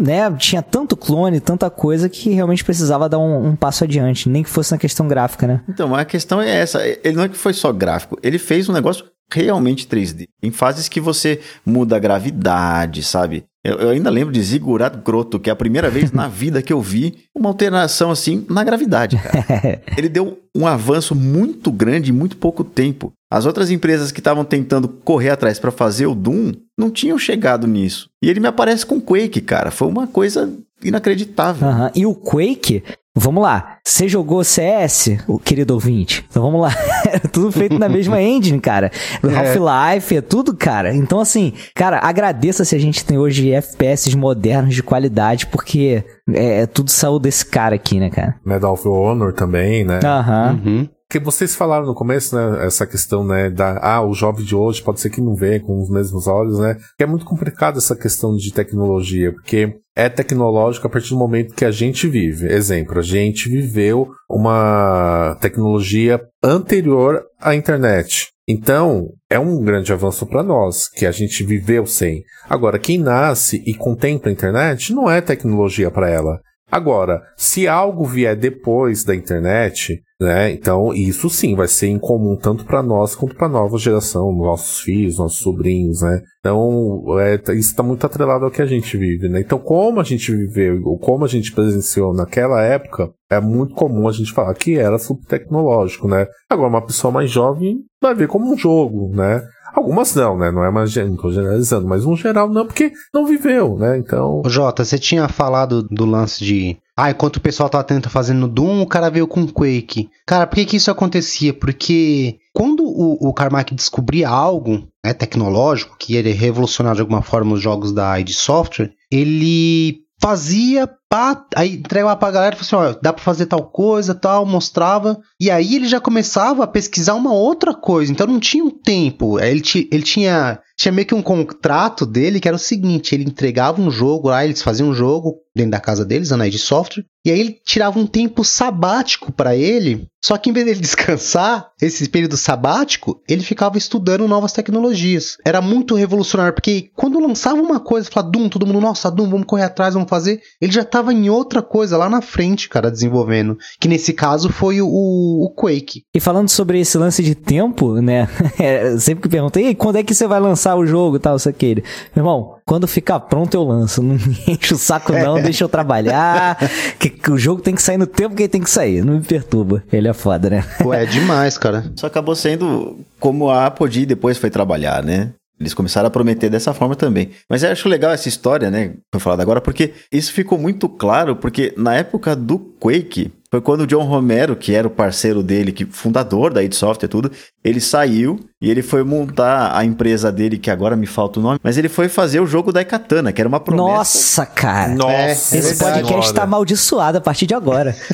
né, tinha tanto clone, tanta coisa que realmente precisava dar um, um passo adiante, nem que fosse na questão gráfica, né? Então, a questão é essa. Ele não é que foi só gráfico, ele fez um negócio realmente 3D. Em fases que você muda a gravidade, sabe? Eu, eu ainda lembro de Zigurat Grotto, que é a primeira vez na vida que eu vi uma alteração assim na gravidade, cara. Ele deu um avanço muito grande em muito pouco tempo. As outras empresas que estavam tentando correr atrás para fazer o Doom não tinham chegado nisso. E ele me aparece com Quake, cara. Foi uma coisa inacreditável. Aham. E o Quake, vamos lá, você jogou CS, o querido ouvinte? Então vamos lá, era tudo feito na mesma engine, cara. Do Half-Life, é tudo, cara. Então assim, cara, agradeça se a gente tem hoje FPS modernos de qualidade, porque é, tudo saiu desse cara aqui, né, cara? Medal of Honor também, né? Aham. Uhum. Que vocês falaram no começo, né, essa questão, né, da, ah, o jovem de hoje pode ser que não vê com os mesmos olhos, né, que é muito complicado essa questão de tecnologia, porque é tecnológico a partir do momento que a gente vive. Exemplo, a gente viveu uma tecnologia anterior à internet. Então, é um grande avanço para nós, que a gente viveu sem. Agora, quem nasce e contempla a internet não é tecnologia para ela. Agora, se algo vier depois da internet, né? Então, isso sim vai ser incomum tanto para nós quanto para a nova geração, nossos filhos, nossos sobrinhos, né? Então, é, isso está muito atrelado ao que a gente vive, né? Então, como a gente viveu, ou como a gente presenciou naquela época, é muito comum a gente falar que era super tecnológico, né? Agora, uma pessoa mais jovem vai ver como um jogo, né? Algumas não, né? Não é mais não tô generalizando, mas um geral não, porque não viveu, né? Então. Jota, você tinha falado do lance de. Ah, enquanto o pessoal tava tentando fazendo Doom, o cara veio com Quake. Cara, por que, que isso acontecia? Porque quando o, o Carmack descobria algo né, tecnológico que ia revolucionar de alguma forma os jogos da id Software, ele fazia, pá, aí entregava pra galera e falou assim, ó, dá pra fazer tal coisa, tal, mostrava, e aí ele já começava a pesquisar uma outra coisa, então não tinha um tempo, ele, ele tinha, tinha meio que um contrato dele que era o seguinte, ele entregava um jogo lá, eles faziam um jogo dentro da casa deles, a Night Software, e aí ele tirava um tempo sabático para ele, só que em vez dele descansar, esse período sabático, ele ficava estudando novas tecnologias. Era muito revolucionário, porque quando lançava uma coisa, falava Doom, todo mundo, nossa, Doom, vamos correr atrás, vamos fazer, ele já tava em outra coisa lá na frente, cara, desenvolvendo, que nesse caso foi o, o Quake. E falando sobre esse lance de tempo, né, é, sempre que perguntei, quando é que você vai lançar o jogo e tal, isso aqui, meu irmão, quando ficar pronto eu lanço. Não me enche o saco não, deixa eu trabalhar. Que, que, o jogo tem que sair no tempo que ele tem que sair. Não me perturba. Ele é foda, né? Pô, é demais, cara. Isso acabou sendo como a Apogee depois foi trabalhar, né? Eles começaram a prometer dessa forma também. Mas eu acho legal essa história, né? Foi falado agora, porque isso ficou muito claro, porque na época do Quake, foi quando o John Romero, que era o parceiro dele, que fundador da id Software e tudo, ele saiu e ele foi montar a empresa dele, que agora me falta o nome, mas ele foi fazer o jogo da Ikatana, que era uma promessa. Nossa, cara. Nossa, é, esse podcast tá amaldiçoado a partir de agora.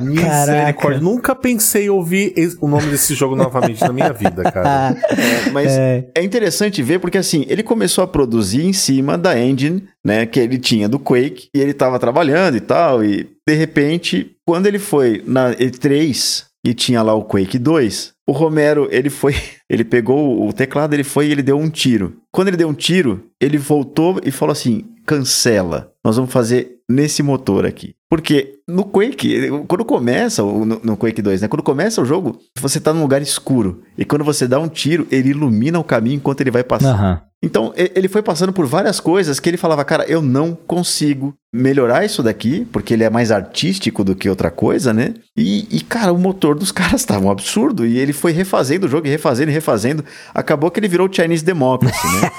Misericórdia. Nunca pensei em ouvir o nome desse jogo novamente na minha vida, cara. É, mas é. é interessante ver porque assim, ele começou a produzir em cima da engine, né, que ele tinha do Quake, e ele tava trabalhando e tal, e de repente, quando ele foi na E3 e tinha lá o Quake 2, o Romero, ele foi, ele pegou o teclado, ele foi e ele deu um tiro. Quando ele deu um tiro, ele voltou e falou assim: "Cancela. Nós vamos fazer nesse motor aqui". Porque no Quake, quando começa, no, no, Quake 2, né? Quando começa o jogo, você tá num lugar escuro. E quando você dá um tiro, ele ilumina o caminho enquanto ele vai passar. Uhum. Então, ele foi passando por várias coisas que ele falava, cara, eu não consigo melhorar isso daqui, porque ele é mais artístico do que outra coisa, né? E, e cara, o motor dos caras estava um absurdo. E ele foi refazendo o jogo, e refazendo e refazendo. Acabou que ele virou o Chinese Democracy, né?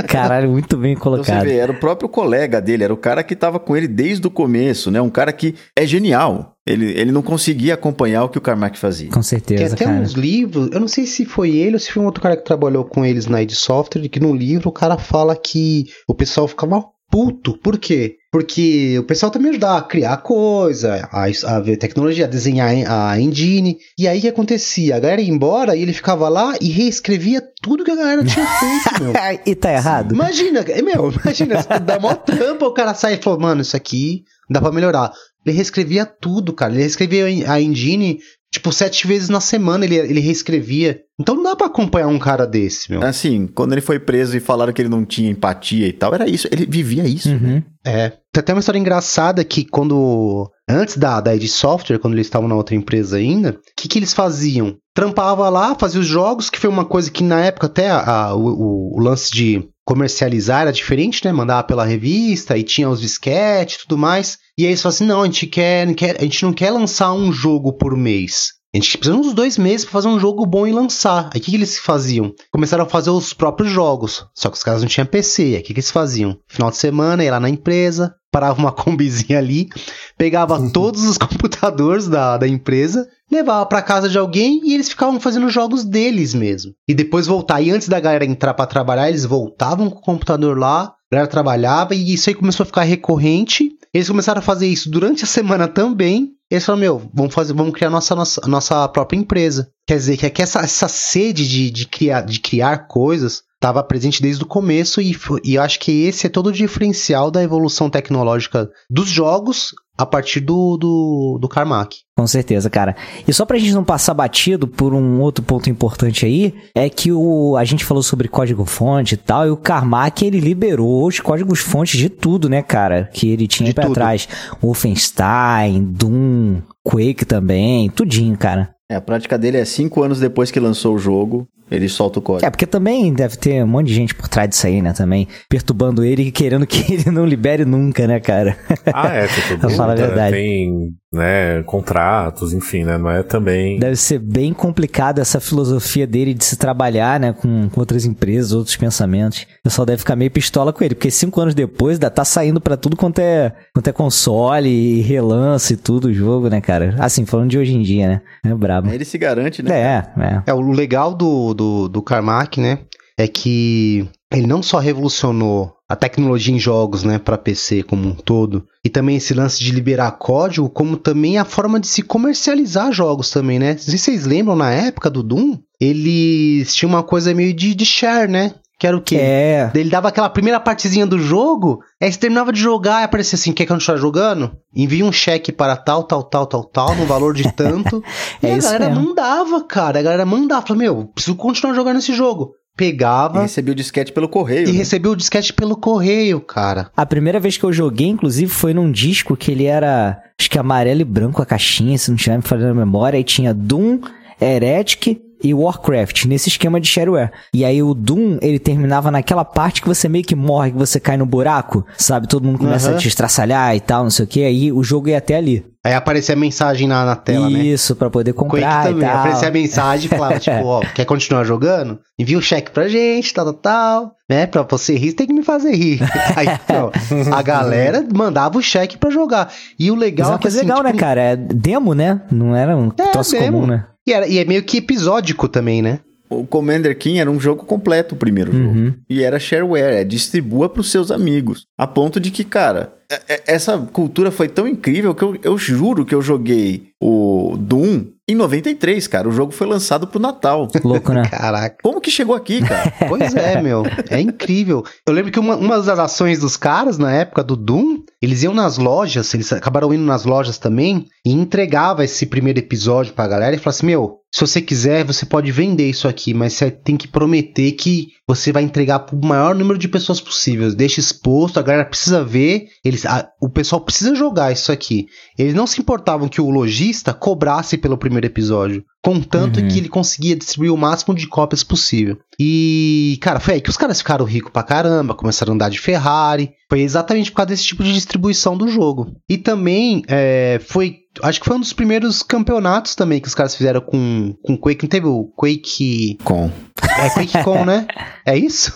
Caralho, muito bem colocado. Então, você vê, era o próprio colega dele, era o cara que estava com ele desde o começo, né? Um cara que é genial. Ele, ele não conseguia acompanhar o que o Carmack fazia. Com certeza. Tem até cara. uns livros, eu não sei se foi ele ou se foi um outro cara que trabalhou com eles na id Software, que no livro o cara fala que o pessoal ficava puto. Por quê? Porque o pessoal também ajudava a criar coisa, a, a ver tecnologia, a desenhar a engine. E aí o que acontecia? A galera ia embora e ele ficava lá e reescrevia tudo que a galera tinha feito, meu. e tá errado? Imagina, meu, imagina, dá mó trampa, o cara sai e fala, mano, isso aqui dá pra melhorar. Ele reescrevia tudo, cara. Ele reescrevia a engine, tipo, sete vezes na semana ele, ele reescrevia. Então não dá pra acompanhar um cara desse, meu. Assim, quando ele foi preso e falaram que ele não tinha empatia e tal, era isso. Ele vivia isso. Uhum. É. Tem até uma história engraçada que quando. Antes da, da id Software, quando eles estavam na outra empresa ainda, o que, que eles faziam? Trampava lá, fazia os jogos, que foi uma coisa que na época até a, a, o, o lance de comercializar era diferente, né? Mandava pela revista e tinha os disquetes e tudo mais. E aí eles falaram assim: não, a gente quer, quer, a gente não quer lançar um jogo por mês. A gente precisa uns dois meses para fazer um jogo bom e lançar. Aí o que, que, eles faziam? Começaram a fazer os próprios jogos. Só que os caras não tinham PC. Aí o que, que eles faziam? Final de semana, ia lá na empresa, parava uma combizinha ali, pegava todos os computadores da, da empresa, levava para casa de alguém e eles ficavam fazendo jogos deles mesmo. E depois voltar. E antes da galera entrar para trabalhar, eles voltavam com o computador lá, a galera trabalhava e isso aí começou a ficar recorrente. Eles começaram a fazer isso durante a semana também. Eles falaram, meu, vamos fazer, vamos criar nossa, nossa, nossa própria empresa. Quer dizer, que, que essa, essa sede de, de, criar, de criar coisas estava presente desde o começo e, e acho que esse é todo o diferencial da evolução tecnológica dos jogos a partir do, do, do Carmack. Com certeza, cara. E só pra gente não passar batido por um outro ponto importante aí, é que o, a gente falou sobre código-fonte e tal, e o Carmack, ele liberou os códigos-fontes de tudo, né, cara? Que ele tinha De pra tudo. trás. Wolfenstein, Doom, Quake também, tudinho, cara. É, a prática dele é cinco anos depois que lançou o jogo, ele solta o código. É, porque também deve ter um monte de gente por trás disso aí, né, também, perturbando ele e querendo que ele não libere nunca, né, cara? Ah, é, tem tudo. Fala a verdade. Tem, né, contratos, enfim, né? Não é também. Deve ser bem complicado essa filosofia dele de se trabalhar, né, com, com outras empresas, outros pensamentos. O pessoal deve ficar meio pistola com ele, porque cinco anos depois ainda tá saindo pra tudo quanto é, quanto é console e relance e tudo o jogo, né, cara? Assim, falando de hoje em dia, né? É brabo. Ele se garante, né? É, é. É, o legal do, do, do Carmack, né, é que ele não só revolucionou a tecnologia em jogos, né, para PC como um todo, e também esse lance de liberar código, como também a forma de se comercializar jogos também, né? Se vocês lembram, na época do Doom, eles tinham uma coisa meio de, de share, né? Que era o quê? É, Ele dava aquela primeira partezinha do jogo, aí você terminava de jogar e aparecia assim, quer continuar jogando? Envia um cheque para tal, tal, tal, tal, tal, no valor de tanto. e É a isso galera mesmo. mandava, cara. A galera mandava. Falava, meu, preciso continuar jogando esse jogo. E Pegava recebeu o disquete pelo correio. e né? recebeu o disquete pelo correio, cara. A primeira vez que eu joguei, inclusive, foi num disco que ele era, acho que amarelo e branco a caixinha, se não tiver me falando a memória, e tinha Doom, Heretic e Warcraft, nesse esquema de shareware. E aí o Doom, ele terminava naquela parte que você meio que morre, que você cai no buraco, sabe? Todo mundo começa Aham. a te estraçalhar e tal, não sei o que, aí o jogo ia até ali. Aí aparecia a mensagem na, na tela, né? Isso, pra poder Quake comprar e também. tal. Aparecia a mensagem e falava, tipo, ó, quer continuar jogando? Envia o cheque pra gente, tal, tal, tal. Né? Pra você rir, você tem que me fazer rir. Aí, não, a galera mandava o cheque pra jogar. E o Mas é legal é que, assim, legal, né, tipo, cara? É demo, né? Não era um É, troço demo. comum, né? E, era- e é meio que episódico também, né? O Commander King era um jogo completo, o primeiro Uhum. jogo. E era shareware, é distribua pros seus amigos. A ponto de que, cara, é- é- essa cultura foi tão incrível que eu, eu juro que eu joguei o Doom em 93, cara. O jogo foi lançado pro Natal. Louco, né? Caraca. Como que chegou aqui, cara? Pois é, meu. É incrível. Eu lembro que uma, uma das ações dos caras na época do Doom, eles iam nas lojas, eles acabaram indo nas lojas também e entregava esse primeiro episódio pra galera e falava assim: Meu, se você quiser, você pode vender isso aqui, mas você tem que prometer que você vai entregar pro maior número de pessoas possível. Deixa exposto, a galera precisa ver, eles, a- o pessoal precisa jogar isso aqui. Eles não se importavam que o lojista cobrasse pelo primeiro episódio, contanto Uhum. que ele conseguia distribuir o máximo de cópias possível. E, cara, foi aí que os caras ficaram ricos pra caramba, começaram a andar de Ferrari. Foi exatamente por causa desse tipo de distribuição do jogo. E também é, foi. Acho que foi um dos primeiros campeonatos também que os caras fizeram com, com Quake. Não teve o Quake. Com. É QuakeCon, né? É isso?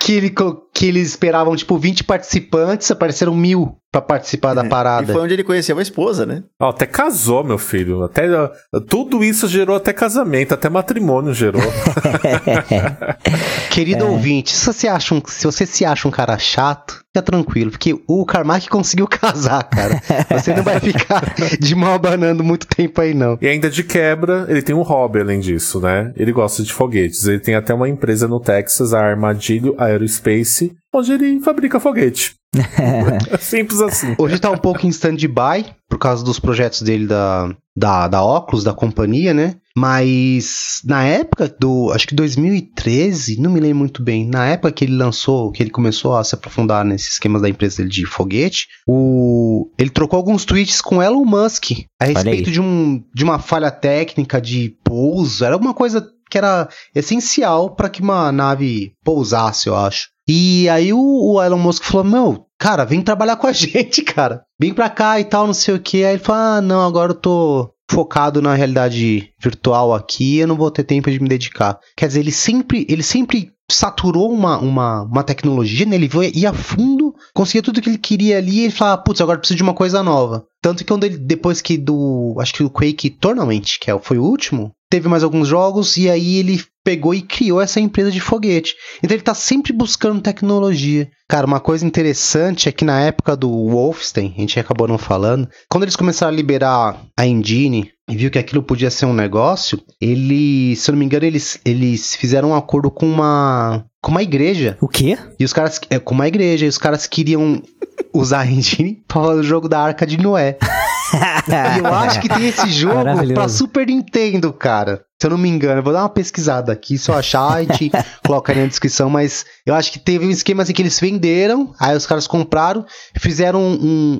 Que, ele, que eles esperavam, tipo, 20 participantes, apareceram mil pra participar da E parada. foi onde ele conheceu a esposa, né? Ó, até casou, meu filho. Até, tudo isso gerou até casamento, até matrimônio gerou. Querido É. ouvinte, se você, acha um, se você se acha um cara chato, fica tranquilo, porque o Carmack conseguiu casar, cara. Você não vai ficar de mal abanando muito tempo aí, não. E ainda de quebra, ele tem um hobby além disso, né? Ele gosta de foguetes. Ele tem até uma empresa no Texas, a Armadilho Aerospace, onde ele fabrica foguete. Simples assim. Hoje tá um pouco em stand-by, por causa dos projetos dele da, da, da Oculus, da companhia, né? Mas na época do, acho que 2013, não me lembro muito bem, na época que ele lançou, que ele começou a se aprofundar nesses esquemas da empresa dele de foguete, o, ele trocou alguns tweets com Elon Musk a respeito de, um, de uma falha técnica de pouso, era alguma coisa que era essencial para que uma nave pousasse, eu acho. E aí o, o Elon Musk falou: Meu, cara, vem trabalhar com a gente, cara. Vem pra cá e tal, não sei o que. Aí ele falou: Ah, não, agora eu tô focado na realidade virtual aqui, eu não vou ter tempo de me dedicar. Quer dizer, ele sempre, ele sempre saturou uma, uma, uma tecnologia, né? Ele foi- ia a fundo, conseguia tudo que ele queria ali e falava, putz, agora preciso de uma coisa nova. Tanto que quando ele, depois que do, acho que o Quake Tournament, que é- foi o último, teve mais alguns jogos e aí ele pegou e criou essa empresa de foguete. Então ele tá sempre buscando tecnologia. Cara, uma coisa interessante é que na época do Wolfenstein, a gente acabou não falando, quando eles começaram a liberar a engine e viu que aquilo podia ser um negócio, eles, se eu não me engano, eles, eles fizeram um acordo com uma com uma igreja. O quê? E os caras é, com uma igreja, e os caras queriam usar a engine pra fazer o jogo da Arca de Noé. eu acho que tem esse jogo pra Super Nintendo, cara. Se eu não me engano, eu vou dar uma pesquisada aqui. Se eu achar, a gente coloca aí na descrição. Mas eu acho que teve um esquema assim que eles venderam, aí os caras compraram, fizeram um,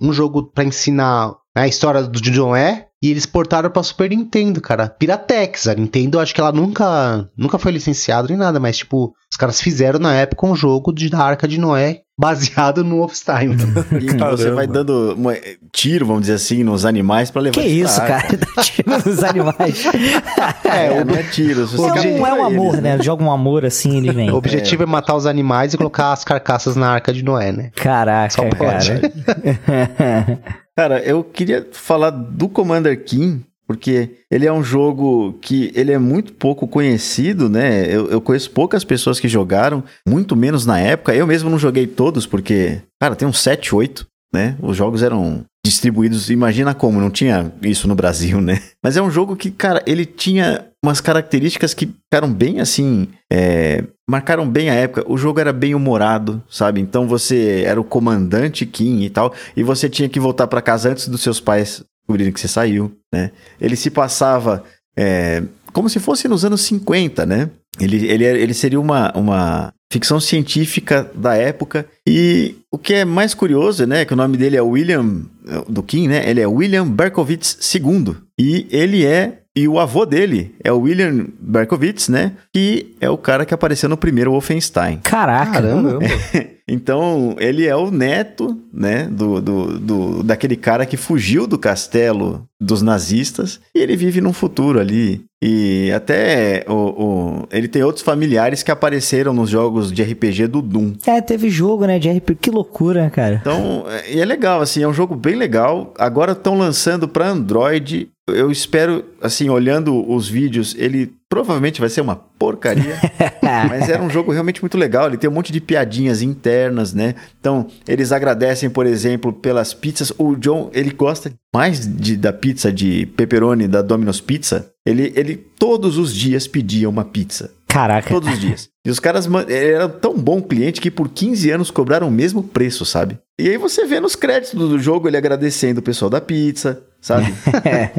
um, um jogo pra ensinar a história do John E. E eles portaram pra Super Nintendo, cara. Piratex. A Nintendo, acho que ela nunca, nunca foi licenciada nem nada, mas, tipo, os caras fizeram na época um jogo de, da Arca de Noé baseado no Wolfenstein. E você vai dando uma- tiro, vamos dizer assim, nos animais pra levar Que isso, cara? Dá tiro nos animais. É, não é tiro. Se você Não, é um eles, amor, né? Joga um amor assim, ele vem. o objetivo é. matar os animais e colocar as carcaças na Arca de Noé, né? Caraca, Só pode. cara. Cara, eu queria falar do Commander King, porque ele é um jogo que ele é muito pouco conhecido, né? Eu, eu conheço poucas pessoas que jogaram, muito menos na época. Eu mesmo não joguei todos, porque, cara, tem uns 7, 8, né? Os jogos eram distribuídos, imagina como, não tinha isso no Brasil, né? Mas é um jogo que, cara, ele tinha umas características que ficaram bem assim, é, marcaram bem a época. O jogo era bem humorado, sabe? Então você era o comandante Kim e tal, e você tinha que voltar pra casa antes dos seus pais descobrirem que você saiu, né? Ele se passava é, como se fosse nos anos 50, né? Ele, ele, ele seria uma, uma ficção científica da época. E o que é mais curioso, né? Que o nome dele é William, do Kim, né? Ele é William Berkowitz II. E ele é. E o avô dele é o William Berkowitz, né? Que é o cara que apareceu no primeiro Wolfenstein. Caraca. Caramba. Então, ele é o neto, né, do, do, do- daquele cara que fugiu do castelo dos nazistas e ele vive num futuro ali. E até o, o- ele tem outros familiares que apareceram nos jogos de RPG do Doom. É, teve jogo, né, de RP. Que loucura, cara. Então, é- e é legal, assim, é um jogo bem legal. Agora estão lançando para Android. Eu espero, assim, olhando os vídeos, ele provavelmente vai ser uma porcaria. Mas era um jogo realmente muito legal. Ele tem um monte de piadinhas internas, né? Então, eles agradecem, por exemplo, pelas pizzas. O John, ele gosta mais de- da pizza de pepperoni da Domino's Pizza. Ele, ele todos os dias pedia uma pizza. Caraca. Todos os dias. E os caras era tão bom cliente que por 15 anos cobraram o mesmo preço, sabe? E aí você vê nos créditos do jogo ele agradecendo o pessoal da pizza, sabe? é,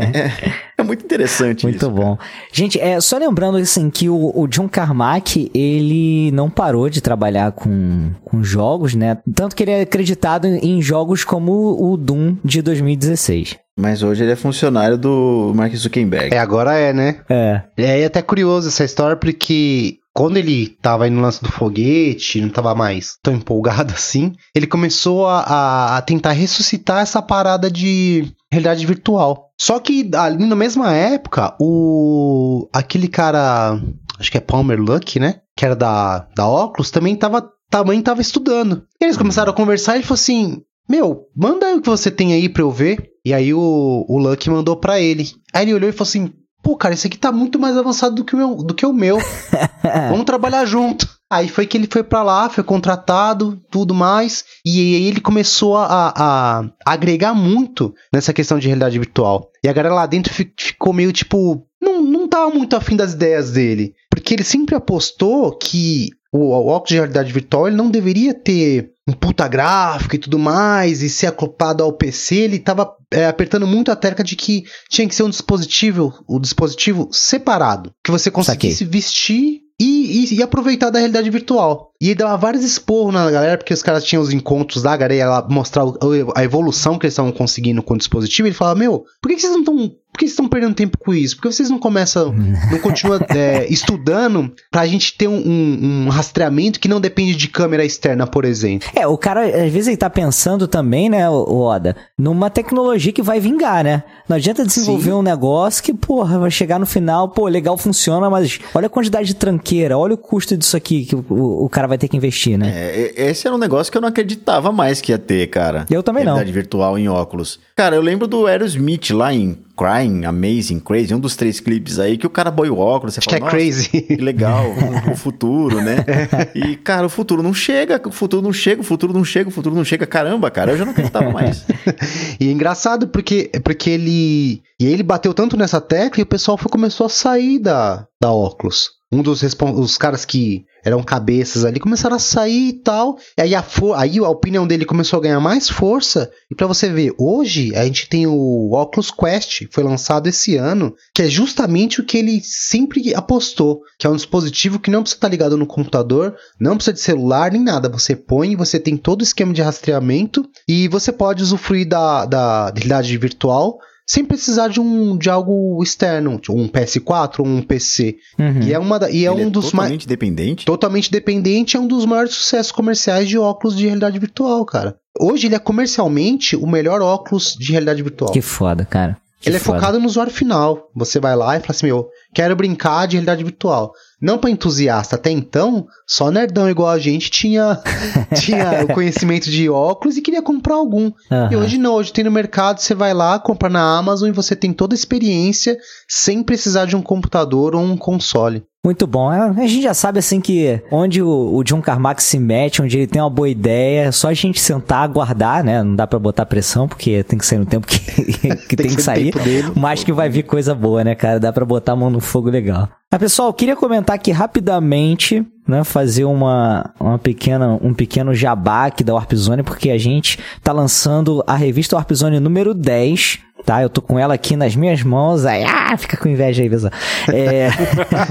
é muito interessante Muito isso. bom. Gente, é, só lembrando assim que o, o John Carmack, ele não parou de trabalhar com, com jogos, né? Tanto que ele é acreditado em jogos como o Doom de 2016. Mas hoje ele é funcionário do Mark Zuckerberg. É, agora é, né? É. É, é até curioso essa história, porque quando ele tava aí no lance do foguete, não tava mais tão empolgado assim, ele começou a, a- a tentar ressuscitar essa parada de realidade virtual. Só que ali na mesma época, o aquele cara, acho que é Palmer Luck, né? Que era da, da Oculus, também tava, também tava estudando. E eles começaram a conversar e ele falou assim: Meu, manda aí o que você tem aí pra eu ver. E aí o, o Luck mandou pra ele. Aí ele olhou e falou assim: Pô, cara, esse aqui tá muito mais avançado do que o meu. Do que o meu. Vamos trabalhar junto. Aí foi que ele foi pra lá, foi contratado, tudo mais. E aí ele começou a, a agregar muito nessa questão de realidade virtual. E a galera lá dentro fi- ficou meio tipo. Não, não tava muito afim das ideias dele. Porque ele sempre apostou que o, o óculos de realidade virtual ele não deveria ter um puta gráfico e tudo mais, e ser acoplado ao PC, ele tava é, apertando muito a tecla de que tinha que ser um dispositivo, o dispositivo separado, que você conseguisse vestir e, e- e aproveitar da realidade virtual. E ele dava vários esporros na galera, porque os caras tinham os encontros da galera, lá mostrar a evolução que eles estavam conseguindo com o dispositivo, ele falava, meu, por que, que vocês não estão... Por que vocês estão perdendo tempo com isso? Por que vocês não começam, não continuam é, estudando pra gente ter um, um- um rastreamento que não depende de câmera externa, por exemplo? É, o cara, às vezes, ele tá pensando também, né, o Oda, numa tecnologia que vai vingar, né? Não adianta desenvolver Sim. um negócio que, porra, vai chegar no final, pô, legal, funciona, mas olha a quantidade de tranqueira, olha o custo disso aqui que o, o- o cara vai ter que investir, né? É, esse era um negócio que eu não acreditava mais que ia ter, cara. Eu também não. Realidade virtual em óculos. Cara, eu lembro do Aerosmith lá em Crying, Amazing, Crazy, um dos três clipes aí, que o cara boia o óculos, você Acho que fala, é "Nossa, crazy. que legal, o, o futuro, né? E, cara, o futuro não chega, o futuro não chega, o futuro não chega, o futuro não chega. Caramba, cara, eu já não acreditava mais. E é engraçado porque, porque ele. E ele bateu tanto nessa tecla e o pessoal foi, começou a sair da, da óculos. Um dos os caras que eram cabeças ali começaram a sair e tal. E aí a, aí a opinião dele começou a ganhar mais força. E pra você ver, hoje a gente tem o Oculus Quest, foi lançado esse ano, que é justamente o que ele sempre apostou, que é um dispositivo que não precisa estar ligado no computador, não precisa de celular nem nada. Você põe, você tem todo o esquema de rastreamento e você pode usufruir da, da realidade virtual sem precisar de um de algo externo, tipo um PS4 ou um PC. Uhum. E é uma da- e é Ele um dos mais totalmente dependente. totalmente dependente, é um dos maiores sucessos comerciais de óculos de realidade virtual, cara. Hoje ele é comercialmente o melhor óculos de realidade virtual. Que foda, cara. Que Ele é foda. focado no usuário final. Você vai lá e fala assim: meu, quero brincar de realidade virtual. Não para entusiasta. Até então, só nerdão igual a gente tinha, tinha o conhecimento de óculos e queria comprar algum. Aham. E hoje não, hoje tem no mercado, você vai lá, compra na Amazon e você tem toda a experiência sem precisar de um computador ou um console. Muito bom. É, A gente já sabe assim que onde o, o John Carmack se mete, onde ele tem uma boa ideia, é só a gente sentar, aguardar, né? Não dá pra botar pressão, porque tem que sair no tempo que, que tem, que que ser sair. Mas que vai vir coisa boa, né, cara? Dá pra botar a mão no fogo legal. Mas, pessoal, eu queria comentar aqui rapidamente, né? Fazer uma, uma pequena, um pequeno jabá aqui da Warp Zone, porque a gente tá lançando a revista Warp Zone número 10. Tá, eu tô com ela aqui nas minhas mãos. Aí, ah, fica com inveja aí, pessoal. É...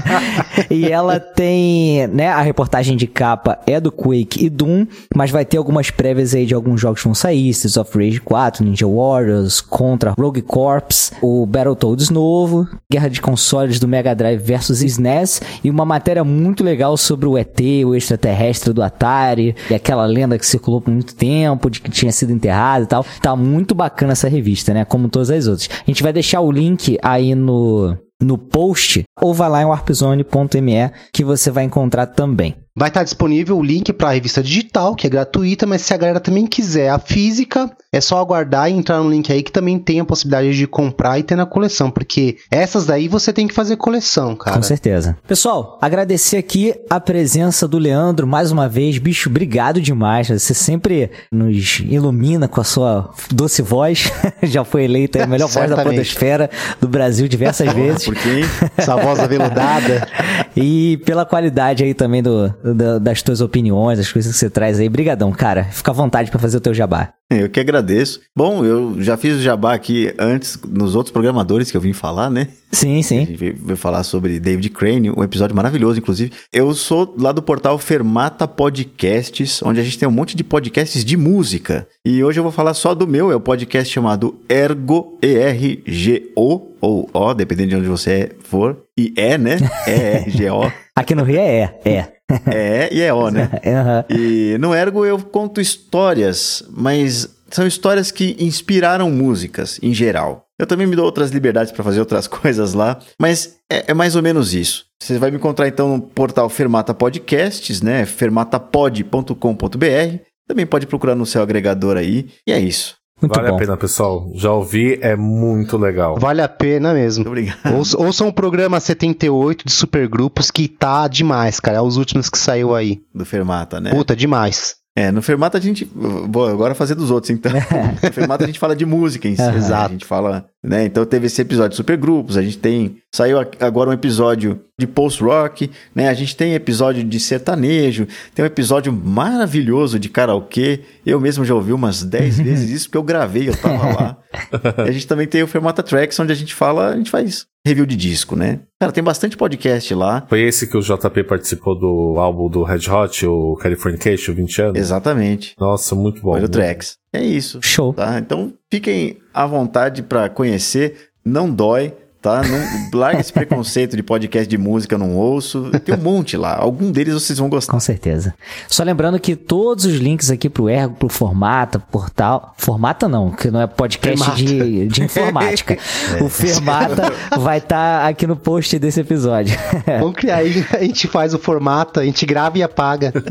e ela tem, né, a reportagem de capa é do Quake e Doom, mas vai ter algumas prévias aí de alguns jogos que vão sair, Streets of Rage 4, Ninja Warriors, Contra, Rogue Corps, o Battletoads novo, Guerra de Consoles do Mega Drive versus SNES e uma matéria muito legal sobre o ET, o extraterrestre do Atari, e aquela lenda que circulou por muito tempo, de que tinha sido enterrado e tal. Tá muito bacana essa revista, né, como todas as outras. A gente vai deixar o link aí no no post ou vai lá em warpzone.me que você vai encontrar também. Vai estar disponível o link para a revista digital, que é gratuita, mas se a galera também quiser a física, é só aguardar e entrar no link aí que também tem a possibilidade de comprar e ter na coleção, porque essas daí você tem que fazer coleção, cara. Com certeza. Pessoal, agradecer aqui a presença do Leandro mais uma vez. Bicho, obrigado demais. Você sempre nos ilumina com a sua doce voz. Já foi eleita a melhor voz da podosfera do Brasil diversas vezes. Por quê? Essa voz aveludada. E pela qualidade aí também do, da- das tuas opiniões, das coisas que você traz aí. Brigadão, cara. Fica à vontade pra fazer o teu jabá. Eu que agradeço. Bom, eu já fiz o jabá aqui antes nos outros programadores que eu vim falar, né? Sim, A sim. gente veio falar sobre David Crane, um episódio maravilhoso, inclusive. Eu sou lá do portal Fermata Podcasts, onde a gente tem um monte de podcasts de música. E hoje eu vou falar só do meu, é o podcast chamado Ergo, E-R-G-O, ou O, dependendo de onde você for. E é, né? E-R-G-O. Aqui no Rio é, é. É e é O, né? Aham. E no Ergo eu conto histórias, mas são histórias que inspiraram músicas em geral. Eu também me dou outras liberdades para fazer outras coisas lá, mas é, é mais ou menos isso. Você vai me encontrar então no portal Fermata Podcasts, né? fermatapod.com.br. Também pode procurar no seu agregador aí. E é isso. Muito vale bom. a pena, pessoal. Já ouvi, é muito legal. Vale a pena mesmo. Muito obrigado. Ouça- Ouçam o programa 78 de supergrupos que tá demais, cara. É os últimos que saiu aí. Do Fermata, né? Puta, demais. É, no Fermata a gente. Vou agora fazer dos outros, então. no Fermata a gente fala de música em si. Né? Exato. A gente fala. Né? Então teve esse episódio de supergrupos, a gente tem. Saiu agora um episódio de post-rock, né? A gente tem episódio de sertanejo, tem um episódio maravilhoso de karaokê. Eu mesmo já ouvi umas 10 vezes isso, porque eu gravei, eu tava lá. e a gente também tem o Fermata Tracks, onde a gente fala, a gente faz review de disco, né? Cara, tem bastante podcast lá. Foi esse que o JP participou do álbum do Red Hot, o Californication, 20 anos? Exatamente. Nossa, muito bom. Olha o muito Tracks. É isso. Show. tá? Então fiquem à vontade para conhecer, não dói, tá? Não, larga esse preconceito de podcast de música, eu não ouço. Tem um monte lá. Algum deles vocês vão gostar. Com certeza. Só lembrando que todos os links aqui pro Ergo, pro Formata, portal. Formata não, que não é podcast de, de informática. O Fermata vai estar aqui no post desse episódio. Vamos criar aí, a gente faz o formato, a gente grava e apaga.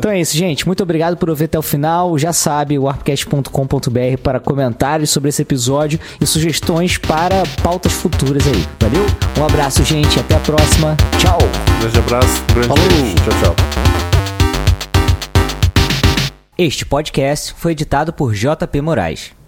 Então é isso, gente. Muito obrigado por ouvir até o final. Já sabe, warpcast.com.br para comentários sobre esse episódio e sugestões para pautas futuras aí. Valeu? Um abraço, gente. Até a próxima. Tchau. Grande abraço, grande Falou. beijo. Tchau, tchau. Este podcast foi editado por JP Moraes.